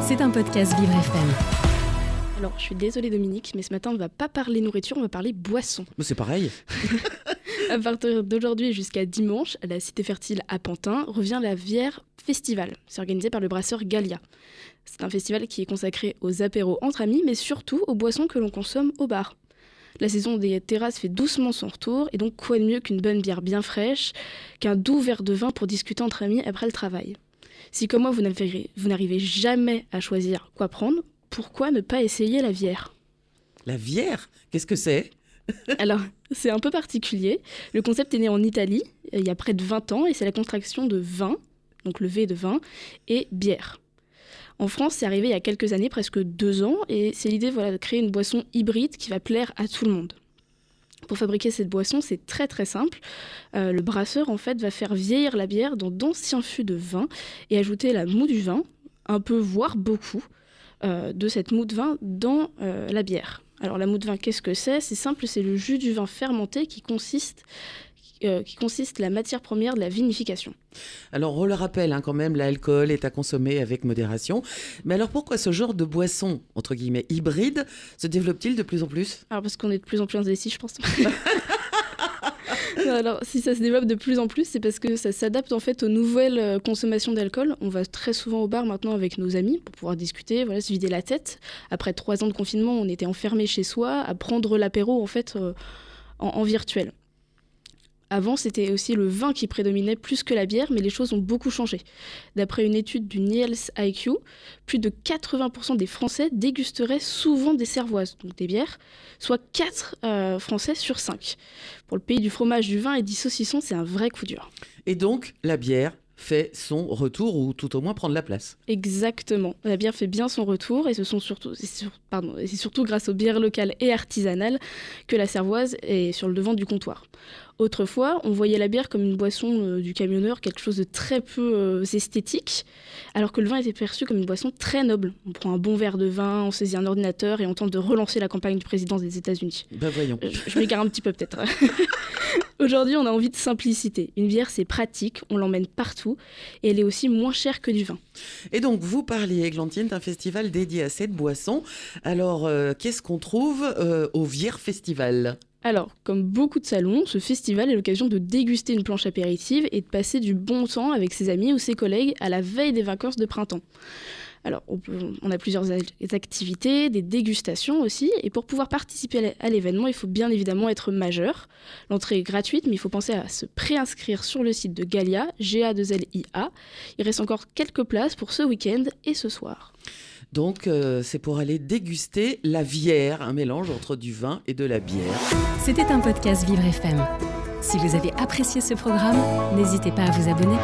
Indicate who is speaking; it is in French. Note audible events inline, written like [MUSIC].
Speaker 1: C'est un podcast Vivre FM.
Speaker 2: Alors, je suis désolée Dominique, mais ce matin, on ne va pas parler nourriture, on va parler boisson.
Speaker 3: Mais c'est pareil. [LAUGHS]
Speaker 2: à partir d'aujourd'hui jusqu'à dimanche, à la Cité Fertile à Pantin, revient la Vière Festival. C'est organisé par le brasseur Galia. C'est un festival qui est consacré aux apéros entre amis, mais surtout aux boissons que l'on consomme au bar. La saison des terrasses fait doucement son retour, et donc quoi de mieux qu'une bonne bière bien fraîche, qu'un doux verre de vin pour discuter entre amis après le travail? Si comme moi vous n'arrivez jamais à choisir quoi prendre, pourquoi ne pas essayer la bière?
Speaker 3: La bière? Qu'est-ce que c'est? [LAUGHS]
Speaker 2: Alors, c'est un peu particulier. Le concept est né en Italie il y a près de 20 ans et c'est la contraction de vin, donc le V de vin, et bière. En France, c'est arrivé il y a quelques années, presque deux ans, et c'est l'idée voilà, de créer une boisson hybride qui va plaire à tout le monde. Pour fabriquer cette boisson, c'est très très simple. Euh, le brasseur en fait va faire vieillir la bière dans d'anciens fûts de vin et ajouter la moue du vin, un peu voire beaucoup, euh, de cette moue de vin dans euh, la bière. Alors la moue de vin, qu'est-ce que c'est? C'est simple, c'est le jus du vin fermenté qui consiste euh, qui consiste la matière première de la vinification.
Speaker 3: Alors on le rappelle hein, quand même, l'alcool est à consommer avec modération. Mais alors pourquoi ce genre de boisson, entre guillemets, hybride, se développe-t-il de plus en plus?
Speaker 2: Alors parce qu'on est de plus en plus indécis, je pense. [LAUGHS] alors, si ça se développe de plus en plus, c'est parce que ça s'adapte en fait aux nouvelles euh, consommations d'alcool. On va très souvent au bar maintenant avec nos amis pour pouvoir discuter, voilà, se vider la tête. Après trois ans de confinement, on était enfermés chez soi à prendre l'apéro en fait euh, en virtuel. Avant, c'était aussi le vin qui prédominait plus que la bière, mais les choses ont beaucoup changé. D'après une étude du Niels IQ, plus de 80% des Français dégusteraient souvent des cervoises, donc des bières, soit 4 euh, Français sur 5. Pour le pays du fromage, du vin et du saucisson, c'est un vrai coup dur.
Speaker 3: Et donc, la bière fait son retour ou tout au moins prendre la place.
Speaker 2: Exactement. La bière fait bien son retour et ce sont surtout, c'est surtout grâce aux bières locales et artisanales que la cervoise est sur le devant du comptoir. Autrefois, on voyait la bière comme une boisson euh, du camionneur, quelque chose de très peu euh, esthétique, alors que le vin était perçu comme une boisson très noble. On prend un bon verre de vin, on saisit un ordinateur et on tente de relancer la campagne du président des États-Unis.
Speaker 3: Ben voyons.
Speaker 2: Je, je m'égare un petit peu peut-être. [LAUGHS] Aujourd'hui, on a envie de simplicité. Une bière, c'est pratique, on l'emmène partout et elle est aussi moins chère que du vin.
Speaker 3: Et donc, vous parliez, Églantine, d'un festival dédié à cette boisson. Alors, euh, qu'est-ce qu'on trouve au Vier Festival?
Speaker 2: Alors, comme beaucoup de salons, ce festival est l'occasion de déguster une planche apéritive et de passer du bon temps avec ses amis ou ses collègues à la veille des vacances de printemps. Alors, on, a plusieurs activités, des dégustations aussi, et pour pouvoir participer à l'événement, il faut bien évidemment être majeur. L'entrée est gratuite, mais il faut penser à se préinscrire sur le site de Galia, GA2LIA. Il reste encore quelques places pour ce week-end et ce soir.
Speaker 3: Donc, euh, c'est pour aller déguster la bière, un mélange entre du vin et de la bière.
Speaker 1: C'était un podcast Vivre FM. Si vous avez apprécié ce programme, n'hésitez pas à vous abonner.